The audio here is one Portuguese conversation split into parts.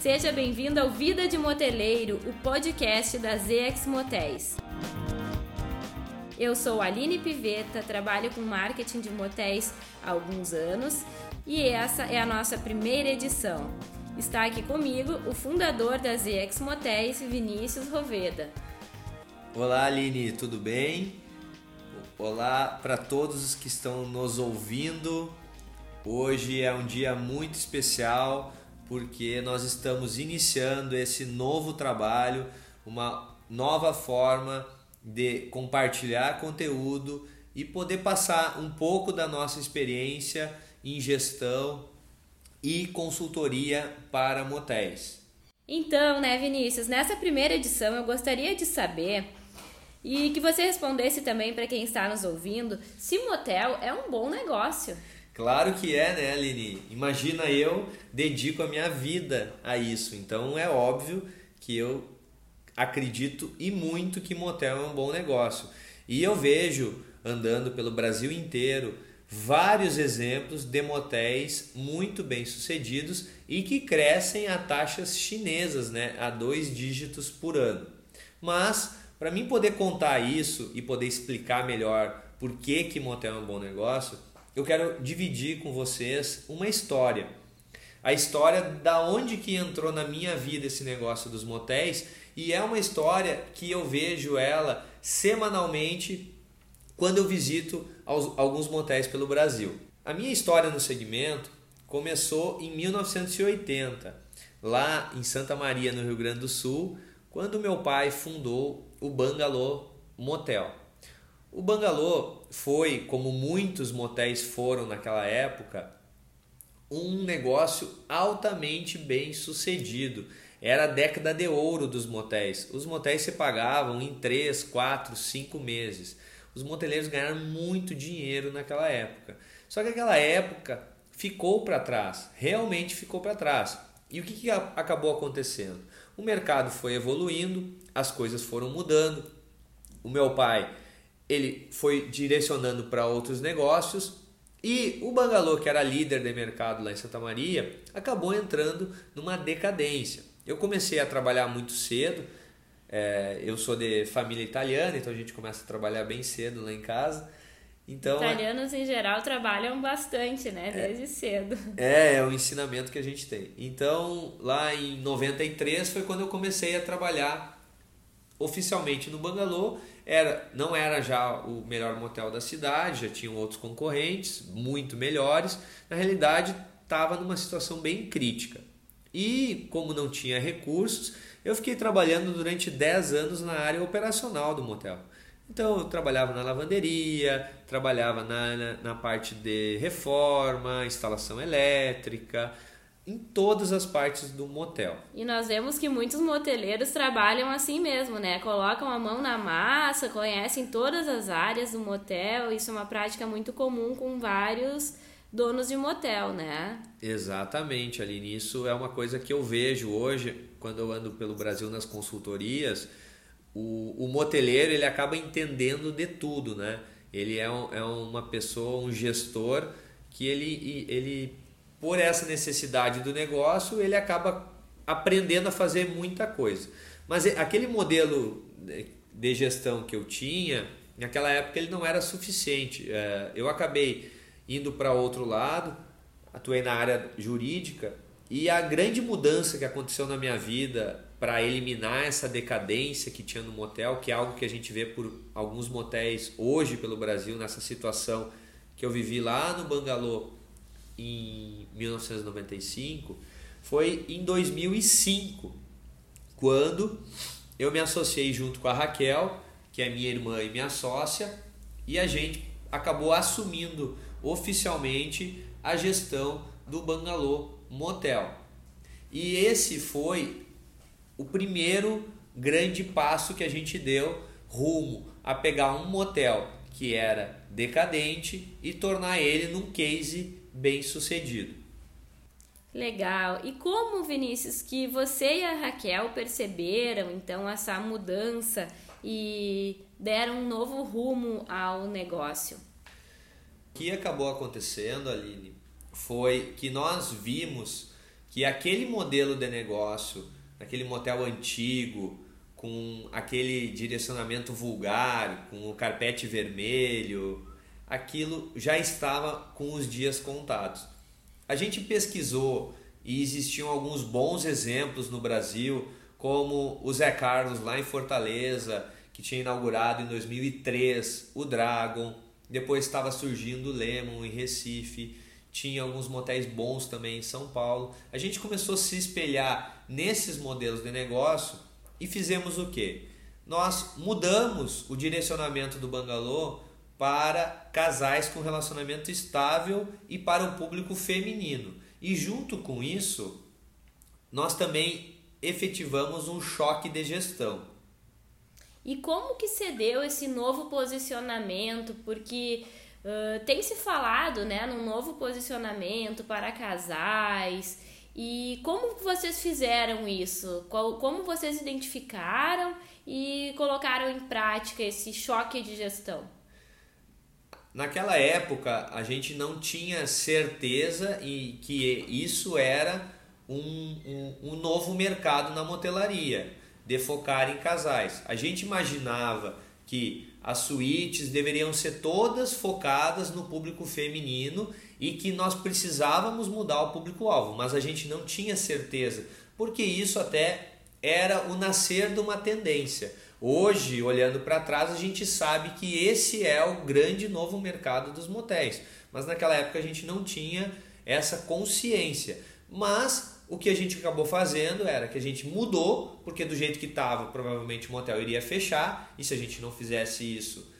Seja bem-vindo ao Vida de Moteleiro, o podcast da ZX Motéis. Eu sou Aline Piveta, trabalho com marketing de motéis há alguns anos e essa é a nossa primeira edição. Está aqui comigo o fundador da ZX Motéis, Vinícius Roveda. Olá Aline, tudo bem? Olá para todos os que estão nos ouvindo. Hoje é um dia muito especial porque nós estamos iniciando esse novo trabalho, uma nova forma de compartilhar conteúdo e poder passar um pouco da nossa experiência em gestão e consultoria para motéis. Então, né, Vinícius, nessa primeira edição eu gostaria de saber e que você respondesse também para quem está nos ouvindo se motel é um bom negócio. Claro que é, né, Aline? Imagina eu dedico a minha vida a isso. Então é óbvio que eu acredito e muito que motel é um bom negócio. E eu vejo andando pelo Brasil inteiro vários exemplos de motéis muito bem sucedidos e que crescem a taxas chinesas, né, a dois dígitos por ano. Mas para mim poder contar isso e poder explicar melhor por que que motel é um bom negócio, eu quero dividir com vocês uma história. A história da onde que entrou na minha vida esse negócio dos motéis e é uma história que eu vejo ela semanalmente quando eu visito alguns motéis pelo Brasil. A minha história no segmento começou em 1980, lá em Santa Maria, no Rio Grande do Sul, quando meu pai fundou o Bangalô Motel. O Bangalô foi, como muitos motéis foram naquela época, um negócio altamente bem sucedido. Era a década de ouro dos motéis. Os motéis se pagavam em 3, 4, 5 meses. Os moteleiros ganharam muito dinheiro naquela época. Só que aquela época ficou para trás, realmente ficou para trás. E o que, que acabou acontecendo? O mercado foi evoluindo, as coisas foram mudando. O meu pai ele foi direcionando para outros negócios e o Bangalô, que era líder de mercado lá em Santa Maria, acabou entrando numa decadência. Eu comecei a trabalhar muito cedo, é, eu sou de família italiana, então a gente começa a trabalhar bem cedo lá em casa. Então, Italianos em geral trabalham bastante, né? É. Desde é, cedo. É, é o ensinamento que a gente tem. Então, lá em 93 foi quando eu comecei a trabalhar oficialmente no Bangalô era, não era já o melhor motel da cidade, já tinham outros concorrentes, muito melhores. Na realidade, estava numa situação bem crítica. E como não tinha recursos, eu fiquei trabalhando durante 10 anos na área operacional do motel. Então eu trabalhava na lavanderia, trabalhava na, na, na parte de reforma, instalação elétrica, em todas as partes do motel. E nós vemos que muitos moteleiros trabalham assim mesmo, né? Colocam a mão na massa, conhecem todas as áreas do motel. Isso é uma prática muito comum com vários donos de motel, né? Exatamente, Aline. Isso é uma coisa que eu vejo hoje quando eu ando pelo Brasil nas consultorias. O, o moteleiro ele acaba entendendo de tudo, né? Ele é, um, é uma pessoa, um gestor que ele, ele por essa necessidade do negócio, ele acaba aprendendo a fazer muita coisa. Mas aquele modelo de gestão que eu tinha, naquela época ele não era suficiente. É, eu acabei indo para outro lado, atuei na área jurídica e a grande mudança que aconteceu na minha vida para eliminar essa decadência que tinha no motel, que é algo que a gente vê por alguns motéis hoje pelo Brasil, nessa situação que eu vivi lá no Bangalô em 1995 foi em 2005, quando eu me associei junto com a Raquel, que é minha irmã e minha sócia, e a gente acabou assumindo oficialmente a gestão do Bangalô Motel. E esse foi o primeiro grande passo que a gente deu rumo a pegar um motel que era decadente e tornar ele num case bem sucedido. Legal. E como, Vinícius, que você e a Raquel perceberam então essa mudança e deram um novo rumo ao negócio? O que acabou acontecendo, Aline, foi que nós vimos que aquele modelo de negócio, aquele motel antigo, com aquele direcionamento vulgar, com o carpete vermelho, aquilo já estava com os dias contados. A gente pesquisou e existiam alguns bons exemplos no Brasil, como o Zé Carlos lá em Fortaleza, que tinha inaugurado em 2003 o Dragon, depois estava surgindo o Lemon em Recife, tinha alguns motéis bons também em São Paulo. A gente começou a se espelhar nesses modelos de negócio e fizemos o que? Nós mudamos o direcionamento do bangalô para casais com relacionamento estável e para o público feminino. E junto com isso, nós também efetivamos um choque de gestão. E como que se deu esse novo posicionamento? Porque uh, tem se falado né, num novo posicionamento para casais. E como vocês fizeram isso? Como vocês identificaram e colocaram em prática esse choque de gestão? Naquela época, a gente não tinha certeza e que isso era um, um, um novo mercado na motelaria, de focar em casais. A gente imaginava que as suítes deveriam ser todas focadas no público feminino e que nós precisávamos mudar o público-alvo, mas a gente não tinha certeza, porque isso até era o nascer de uma tendência. Hoje, olhando para trás, a gente sabe que esse é o grande novo mercado dos motéis. Mas naquela época a gente não tinha essa consciência. Mas o que a gente acabou fazendo era que a gente mudou, porque do jeito que estava, provavelmente o motel iria fechar, e se a gente não fizesse isso,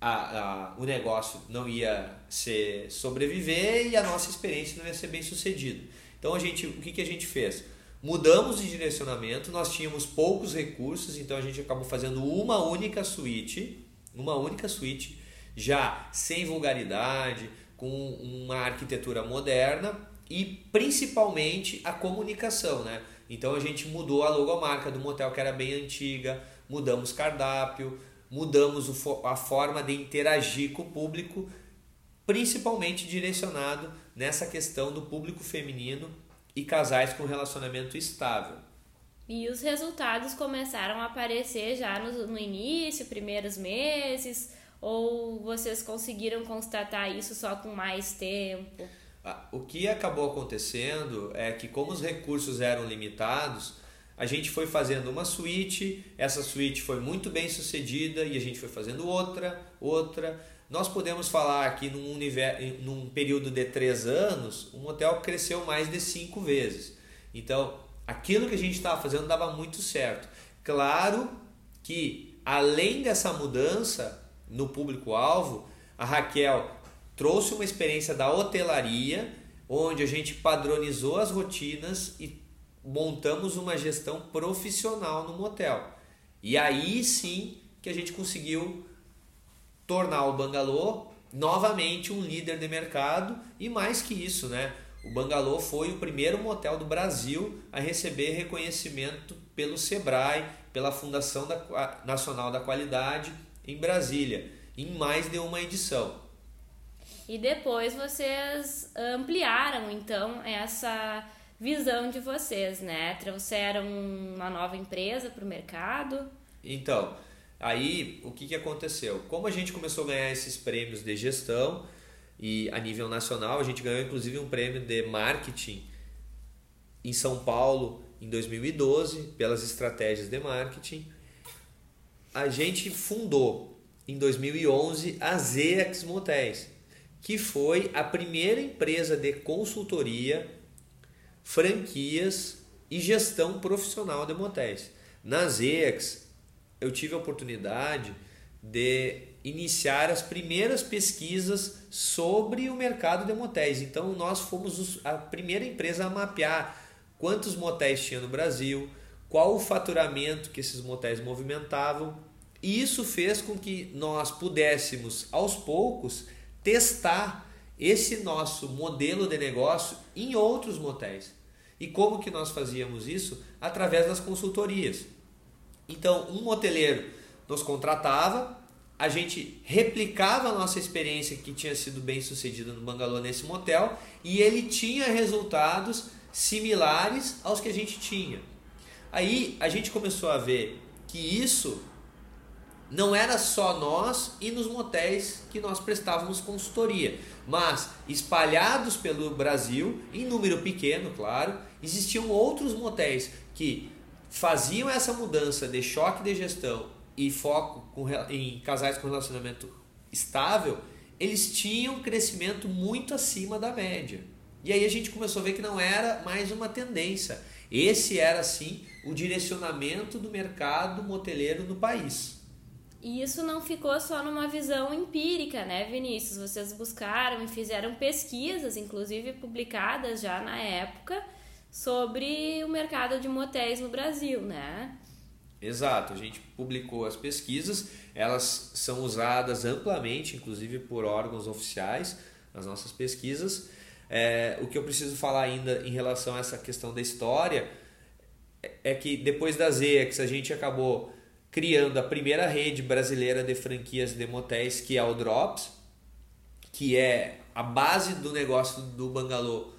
a, a, o negócio não ia ser sobreviver e a nossa experiência não ia ser bem sucedida. Então a gente, o que, que a gente fez? Mudamos de direcionamento, nós tínhamos poucos recursos, então a gente acabou fazendo uma única suíte, uma única suíte, já sem vulgaridade, com uma arquitetura moderna e principalmente a comunicação, né? Então a gente mudou a logomarca do motel que era bem antiga, mudamos cardápio, mudamos a forma de interagir com o público, principalmente direcionado nessa questão do público feminino e casais com relacionamento estável. E os resultados começaram a aparecer já no, no início, primeiros meses, ou vocês conseguiram constatar isso só com mais tempo? O que acabou acontecendo é que, como os recursos eram limitados, a gente foi fazendo uma suíte, essa suíte foi muito bem sucedida e a gente foi fazendo outra, outra nós podemos falar que num, universo, num período de três anos, o motel cresceu mais de cinco vezes. Então, aquilo que a gente estava fazendo dava muito certo. Claro que, além dessa mudança no público-alvo, a Raquel trouxe uma experiência da hotelaria, onde a gente padronizou as rotinas e montamos uma gestão profissional no motel. E aí sim que a gente conseguiu tornar o Bangalô novamente um líder de mercado e mais que isso, né? O Bangalô foi o primeiro motel do Brasil a receber reconhecimento pelo Sebrae, pela Fundação da, Nacional da Qualidade em Brasília, em mais de uma edição. E depois vocês ampliaram então essa visão de vocês, né? Trouxeram uma nova empresa para o mercado. Então, Aí, o que, que aconteceu? Como a gente começou a ganhar esses prêmios de gestão e a nível nacional, a gente ganhou inclusive um prêmio de marketing em São Paulo em 2012 pelas estratégias de marketing. A gente fundou em 2011 a ZX Motéis, que foi a primeira empresa de consultoria, franquias e gestão profissional de motéis. Na ZX, eu tive a oportunidade de iniciar as primeiras pesquisas sobre o mercado de motéis. Então, nós fomos a primeira empresa a mapear quantos motéis tinha no Brasil, qual o faturamento que esses motéis movimentavam. E isso fez com que nós pudéssemos, aos poucos, testar esse nosso modelo de negócio em outros motéis. E como que nós fazíamos isso? Através das consultorias. Então, um moteleiro nos contratava, a gente replicava a nossa experiência que tinha sido bem sucedida no Bangalô nesse motel e ele tinha resultados similares aos que a gente tinha. Aí a gente começou a ver que isso não era só nós e nos motéis que nós prestávamos consultoria, mas espalhados pelo Brasil, em número pequeno, claro, existiam outros motéis que faziam essa mudança de choque de gestão e foco com, em casais com relacionamento estável, eles tinham crescimento muito acima da média. E aí a gente começou a ver que não era mais uma tendência. Esse era sim o direcionamento do mercado moteleiro no país. E isso não ficou só numa visão empírica, né, Vinícius? Vocês buscaram e fizeram pesquisas, inclusive publicadas já na época, sobre o mercado de motéis no Brasil, né? Exato, a gente publicou as pesquisas, elas são usadas amplamente, inclusive por órgãos oficiais, as nossas pesquisas. É, o que eu preciso falar ainda em relação a essa questão da história é que depois das EX a gente acabou criando a primeira rede brasileira de franquias de motéis, que é o Drops, que é a base do negócio do Bangalô.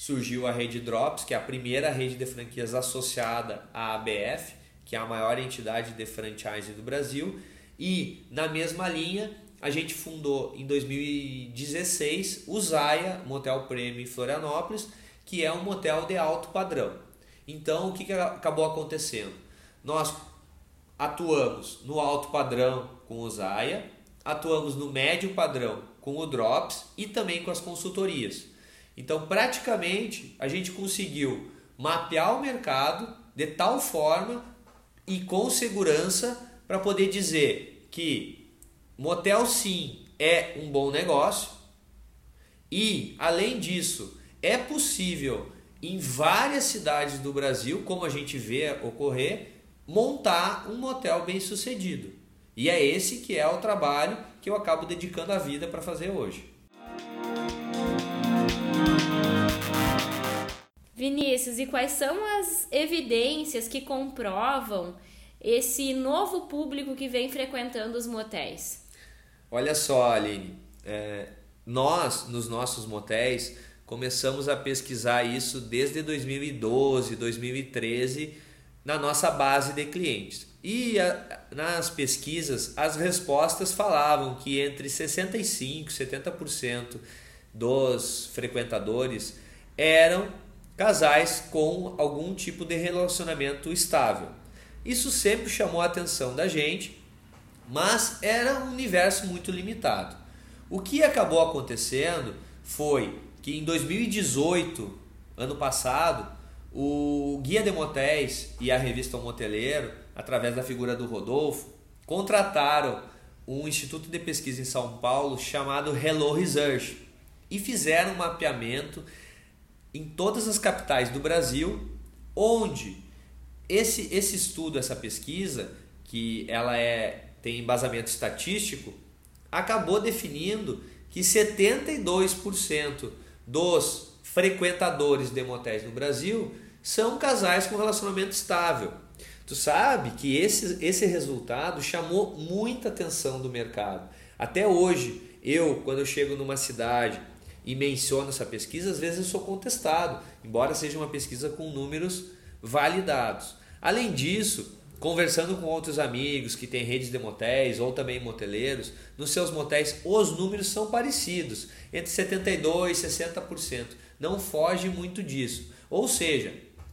Surgiu a rede Drops, que é a primeira rede de franquias associada à ABF, que é a maior entidade de franchise do Brasil. E na mesma linha, a gente fundou em 2016 o Zaya Motel Premium em Florianópolis, que é um motel de alto padrão. Então, o que, que acabou acontecendo? Nós atuamos no alto padrão com o Zaya, atuamos no médio padrão com o Drops e também com as consultorias. Então, praticamente, a gente conseguiu mapear o mercado de tal forma e com segurança para poder dizer que motel sim é um bom negócio e, além disso, é possível em várias cidades do Brasil, como a gente vê ocorrer, montar um motel bem sucedido. E é esse que é o trabalho que eu acabo dedicando a vida para fazer hoje. Vinícius, e quais são as evidências que comprovam esse novo público que vem frequentando os motéis? Olha só, Aline, é, nós, nos nossos motéis, começamos a pesquisar isso desde 2012, 2013 na nossa base de clientes. E a, nas pesquisas, as respostas falavam que entre 65% e 70% dos frequentadores eram casais com algum tipo de relacionamento estável. Isso sempre chamou a atenção da gente, mas era um universo muito limitado. O que acabou acontecendo foi que em 2018, ano passado, o Guia de Motéis e a revista o Moteleiro, através da figura do Rodolfo, contrataram um instituto de pesquisa em São Paulo chamado Hello Research e fizeram um mapeamento em todas as capitais do Brasil, onde esse, esse estudo, essa pesquisa, que ela é, tem embasamento estatístico, acabou definindo que 72% dos frequentadores de motéis no Brasil são casais com relacionamento estável. Tu sabe que esse, esse resultado chamou muita atenção do mercado. Até hoje, eu, quando eu chego numa cidade e menciono essa pesquisa, às vezes eu sou contestado, embora seja uma pesquisa com números validados. Além disso, conversando com outros amigos que têm redes de motéis ou também moteleiros, nos seus motéis os números são parecidos, entre 72% e 60% não foge muito disso. Ou seja,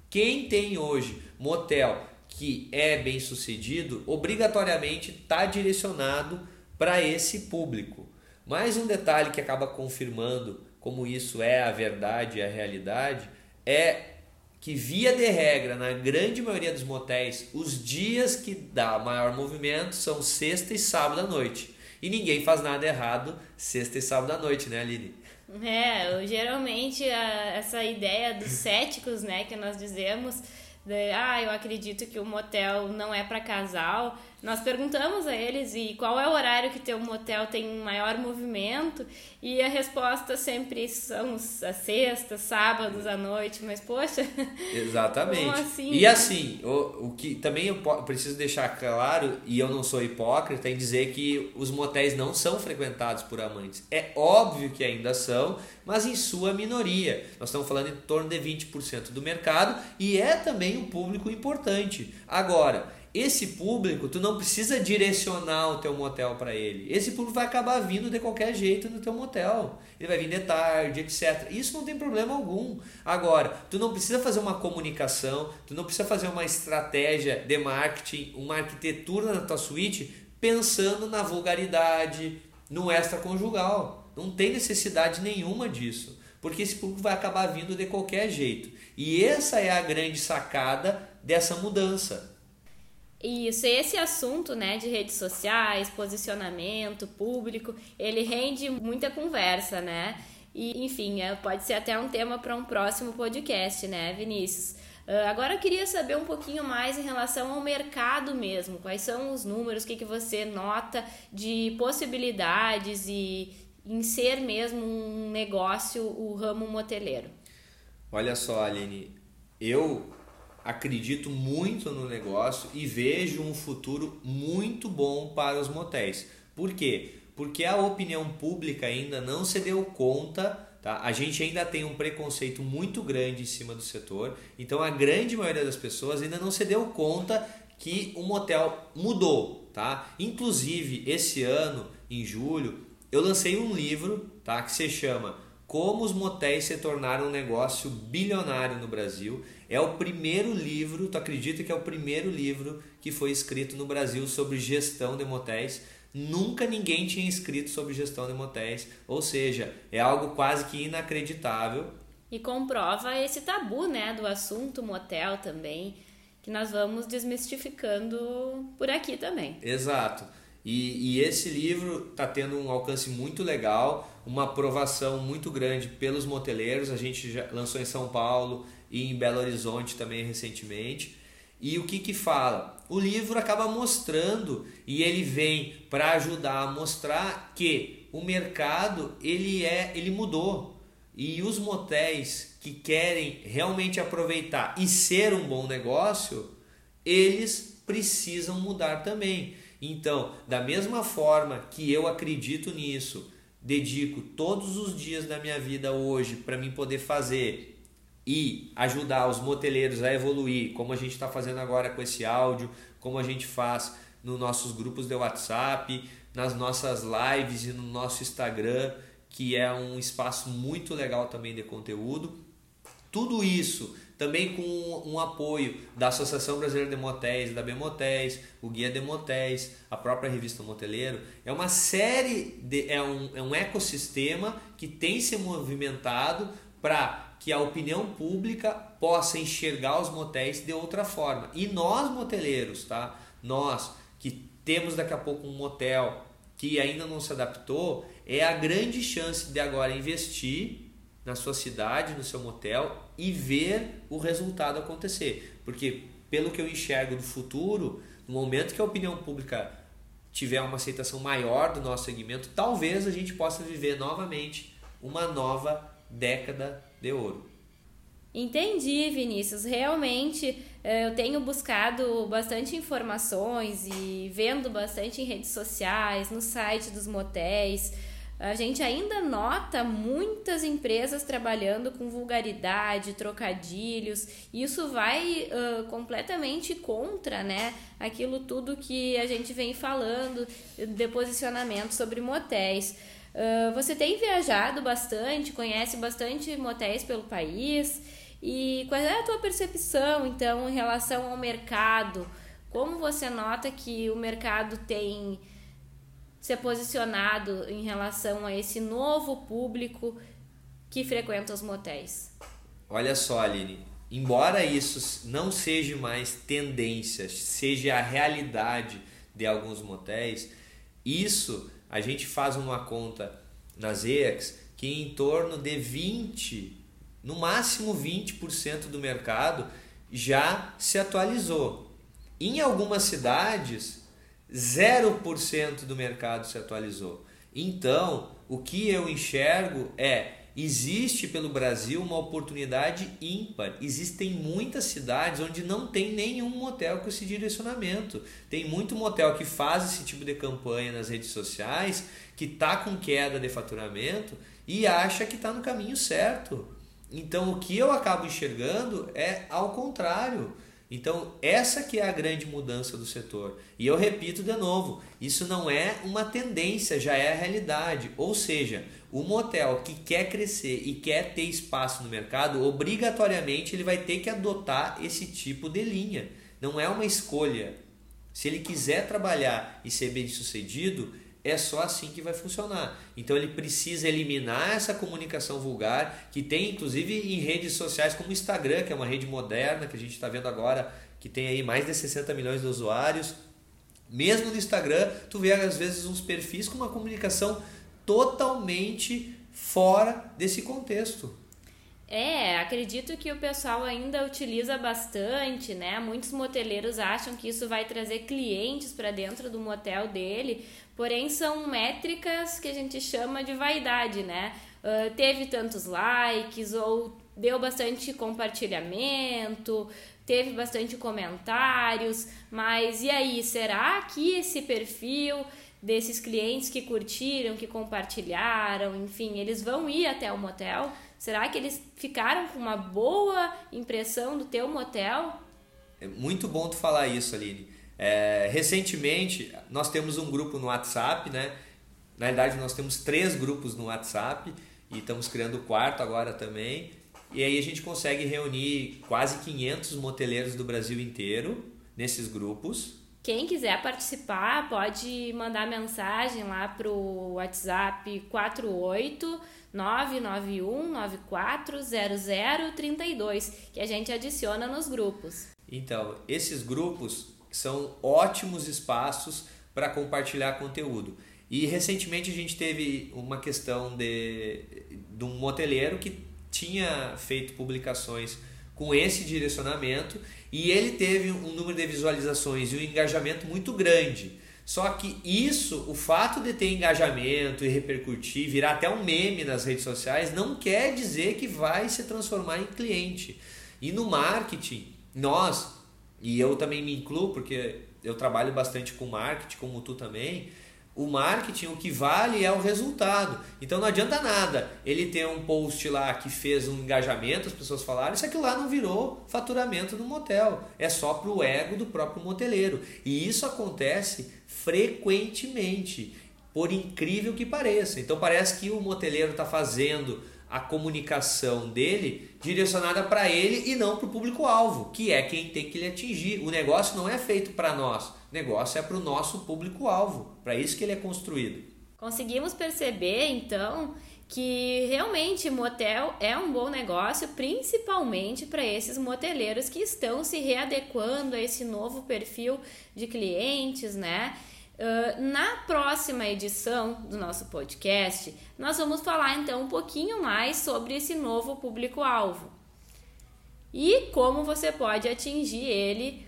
quem tem hoje motel que é bem sucedido, obrigatoriamente está direcionado para esse público. Mais um detalhe que acaba confirmando como isso é a verdade e a realidade é que, via de regra, na grande maioria dos motéis, os dias que dá maior movimento são sexta e sábado à noite. E ninguém faz nada errado sexta e sábado à noite, né, Aline? É, geralmente a, essa ideia dos céticos, né, que nós dizemos, de, ah, eu acredito que o motel não é para casal, nós perguntamos a eles e qual é o horário que teu motel tem maior movimento e a resposta sempre são as sextas, sábados à noite, mas poxa. Exatamente. Assim, e assim, o, o que também eu preciso deixar claro, e eu não sou hipócrita, em dizer que os motéis não são frequentados por amantes. É óbvio que ainda são, mas em sua minoria. Nós estamos falando em torno de 20% do mercado e é também um público importante. Agora, esse público, tu não precisa direcionar o teu motel para ele. Esse público vai acabar vindo de qualquer jeito no teu motel. Ele vai vir de tarde, etc. Isso não tem problema algum. Agora, tu não precisa fazer uma comunicação, tu não precisa fazer uma estratégia de marketing, uma arquitetura na tua suíte pensando na vulgaridade, no extraconjugal. Não tem necessidade nenhuma disso, porque esse público vai acabar vindo de qualquer jeito. E essa é a grande sacada dessa mudança. Isso, esse assunto, né, de redes sociais, posicionamento público, ele rende muita conversa, né? E, enfim, é, pode ser até um tema para um próximo podcast, né, Vinícius? Uh, agora eu queria saber um pouquinho mais em relação ao mercado mesmo. Quais são os números, o que, que você nota de possibilidades e em ser mesmo um negócio o ramo moteleiro? Olha só, Aline, eu acredito muito no negócio e vejo um futuro muito bom para os motéis. Por quê? Porque a opinião pública ainda não se deu conta, tá? A gente ainda tem um preconceito muito grande em cima do setor, então a grande maioria das pessoas ainda não se deu conta que o motel mudou, tá? Inclusive, esse ano, em julho, eu lancei um livro, tá, que se chama Como os motéis se tornaram um negócio bilionário no Brasil é o primeiro livro, tu acredita que é o primeiro livro que foi escrito no Brasil sobre gestão de motéis? Nunca ninguém tinha escrito sobre gestão de motéis, ou seja, é algo quase que inacreditável. E comprova esse tabu, né, do assunto motel também, que nós vamos desmistificando por aqui também. Exato. E, e esse livro está tendo um alcance muito legal, uma aprovação muito grande pelos moteleiros. A gente já lançou em São Paulo, e em Belo Horizonte também recentemente. E o que que fala? O livro acaba mostrando e ele vem para ajudar a mostrar que o mercado ele é ele mudou e os motéis que querem realmente aproveitar e ser um bom negócio, eles precisam mudar também. Então, da mesma forma que eu acredito nisso, dedico todos os dias da minha vida hoje para mim poder fazer e ajudar os moteleiros a evoluir, como a gente está fazendo agora com esse áudio, como a gente faz nos nossos grupos de WhatsApp, nas nossas lives e no nosso Instagram, que é um espaço muito legal também de conteúdo. Tudo isso também com um apoio da Associação Brasileira de Motéis, da Bemotéis, o Guia de Motéis, a própria revista Moteleiro. É uma série, de, é, um, é um ecossistema que tem se movimentado para que a opinião pública possa enxergar os motéis de outra forma. E nós, moteleiros, tá? Nós que temos daqui a pouco um motel que ainda não se adaptou, é a grande chance de agora investir na sua cidade, no seu motel e ver o resultado acontecer. Porque, pelo que eu enxergo do futuro, no momento que a opinião pública tiver uma aceitação maior do nosso segmento, talvez a gente possa viver novamente uma nova década de ouro. Entendi, Vinícius. Realmente eh, eu tenho buscado bastante informações e vendo bastante em redes sociais, no site dos motéis. A gente ainda nota muitas empresas trabalhando com vulgaridade, trocadilhos. Isso vai uh, completamente contra, né, aquilo tudo que a gente vem falando de posicionamento sobre motéis. Uh, você tem viajado bastante, conhece bastante motéis pelo país. E qual é a tua percepção, então, em relação ao mercado? Como você nota que o mercado tem se posicionado em relação a esse novo público que frequenta os motéis? Olha só, Aline, embora isso não seja mais tendência, seja a realidade de alguns motéis, isso a gente faz uma conta nas EACs que em torno de 20, no máximo 20% do mercado já se atualizou. Em algumas cidades 0% do mercado se atualizou. Então, o que eu enxergo é existe pelo Brasil uma oportunidade ímpar. Existem muitas cidades onde não tem nenhum motel com esse direcionamento. Tem muito motel que faz esse tipo de campanha nas redes sociais, que está com queda de faturamento e acha que está no caminho certo. Então o que eu acabo enxergando é ao contrário. Então, essa que é a grande mudança do setor. E eu repito de novo, isso não é uma tendência, já é a realidade. Ou seja, o motel que quer crescer e quer ter espaço no mercado, obrigatoriamente ele vai ter que adotar esse tipo de linha. Não é uma escolha. Se ele quiser trabalhar e ser bem sucedido, é só assim que vai funcionar. Então ele precisa eliminar essa comunicação vulgar, que tem inclusive em redes sociais como o Instagram, que é uma rede moderna, que a gente está vendo agora, que tem aí mais de 60 milhões de usuários. Mesmo no Instagram, tu vê às vezes uns perfis com uma comunicação totalmente fora desse contexto. É, acredito que o pessoal ainda utiliza bastante, né? Muitos moteleiros acham que isso vai trazer clientes para dentro do motel dele, porém são métricas que a gente chama de vaidade, né? Uh, teve tantos likes ou deu bastante compartilhamento, teve bastante comentários, mas e aí, será que esse perfil desses clientes que curtiram, que compartilharam, enfim, eles vão ir até o motel? Será que eles ficaram com uma boa impressão do teu motel? É muito bom tu falar isso, Aline. É, recentemente, nós temos um grupo no WhatsApp, né? Na verdade, nós temos três grupos no WhatsApp e estamos criando o quarto agora também. E aí a gente consegue reunir quase 500 moteleiros do Brasil inteiro nesses grupos. Quem quiser participar pode mandar mensagem lá pro WhatsApp 48 991 940032 que a gente adiciona nos grupos. Então, esses grupos são ótimos espaços para compartilhar conteúdo. E recentemente a gente teve uma questão de, de um moteleiro que tinha feito publicações com esse direcionamento e ele teve um número de visualizações e um engajamento muito grande. Só que isso, o fato de ter engajamento e repercutir, virar até um meme nas redes sociais, não quer dizer que vai se transformar em cliente. E no marketing, nós, e eu também me incluo, porque eu trabalho bastante com marketing, como tu também, o marketing, o que vale é o resultado. Então não adianta nada ele ter um post lá que fez um engajamento, as pessoas falaram, isso aqui lá não virou faturamento no motel. É só para o ego do próprio moteleiro. E isso acontece frequentemente, por incrível que pareça. Então parece que o moteleiro está fazendo a comunicação dele direcionada para ele e não para o público-alvo, que é quem tem que lhe atingir. O negócio não é feito para nós, o negócio é para o nosso público-alvo, para isso que ele é construído. Conseguimos perceber então que realmente motel é um bom negócio, principalmente para esses moteleiros que estão se readequando a esse novo perfil de clientes, né? Uh, na próxima edição do nosso podcast, nós vamos falar então um pouquinho mais sobre esse novo público-alvo e como você pode atingir ele.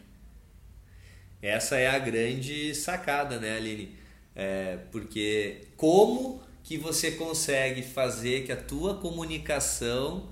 Essa é a grande sacada, né, Aline? É, porque como que você consegue fazer que a tua comunicação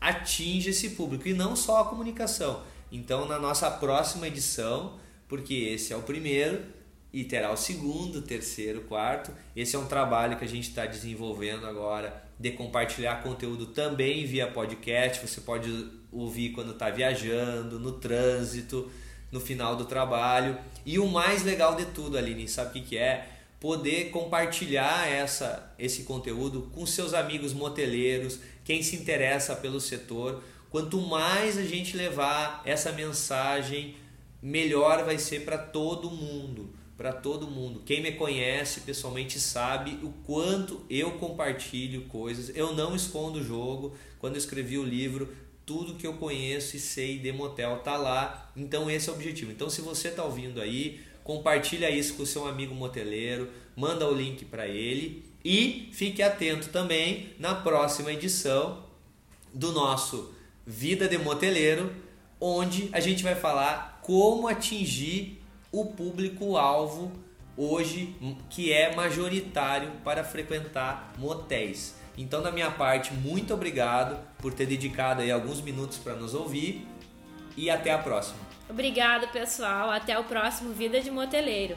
atinja esse público e não só a comunicação. Então, na nossa próxima edição, porque esse é o primeiro, e terá o segundo, terceiro, quarto. Esse é um trabalho que a gente está desenvolvendo agora de compartilhar conteúdo também via podcast. Você pode ouvir quando está viajando, no trânsito, no final do trabalho. E o mais legal de tudo, Aline, sabe o que, que é? Poder compartilhar essa, esse conteúdo com seus amigos moteleiros, quem se interessa pelo setor. Quanto mais a gente levar essa mensagem, melhor vai ser para todo mundo para todo mundo. Quem me conhece pessoalmente sabe o quanto eu compartilho coisas. Eu não escondo o jogo. Quando eu escrevi o livro, tudo que eu conheço e sei de motel tá lá. Então esse é o objetivo. Então se você tá ouvindo aí, compartilha isso com o seu amigo moteleiro, manda o link para ele e fique atento também na próxima edição do nosso Vida de Moteleiro, onde a gente vai falar como atingir o público-alvo hoje que é majoritário para frequentar motéis. Então, da minha parte, muito obrigado por ter dedicado aí alguns minutos para nos ouvir e até a próxima. Obrigado, pessoal. Até o próximo Vida de Moteleiro.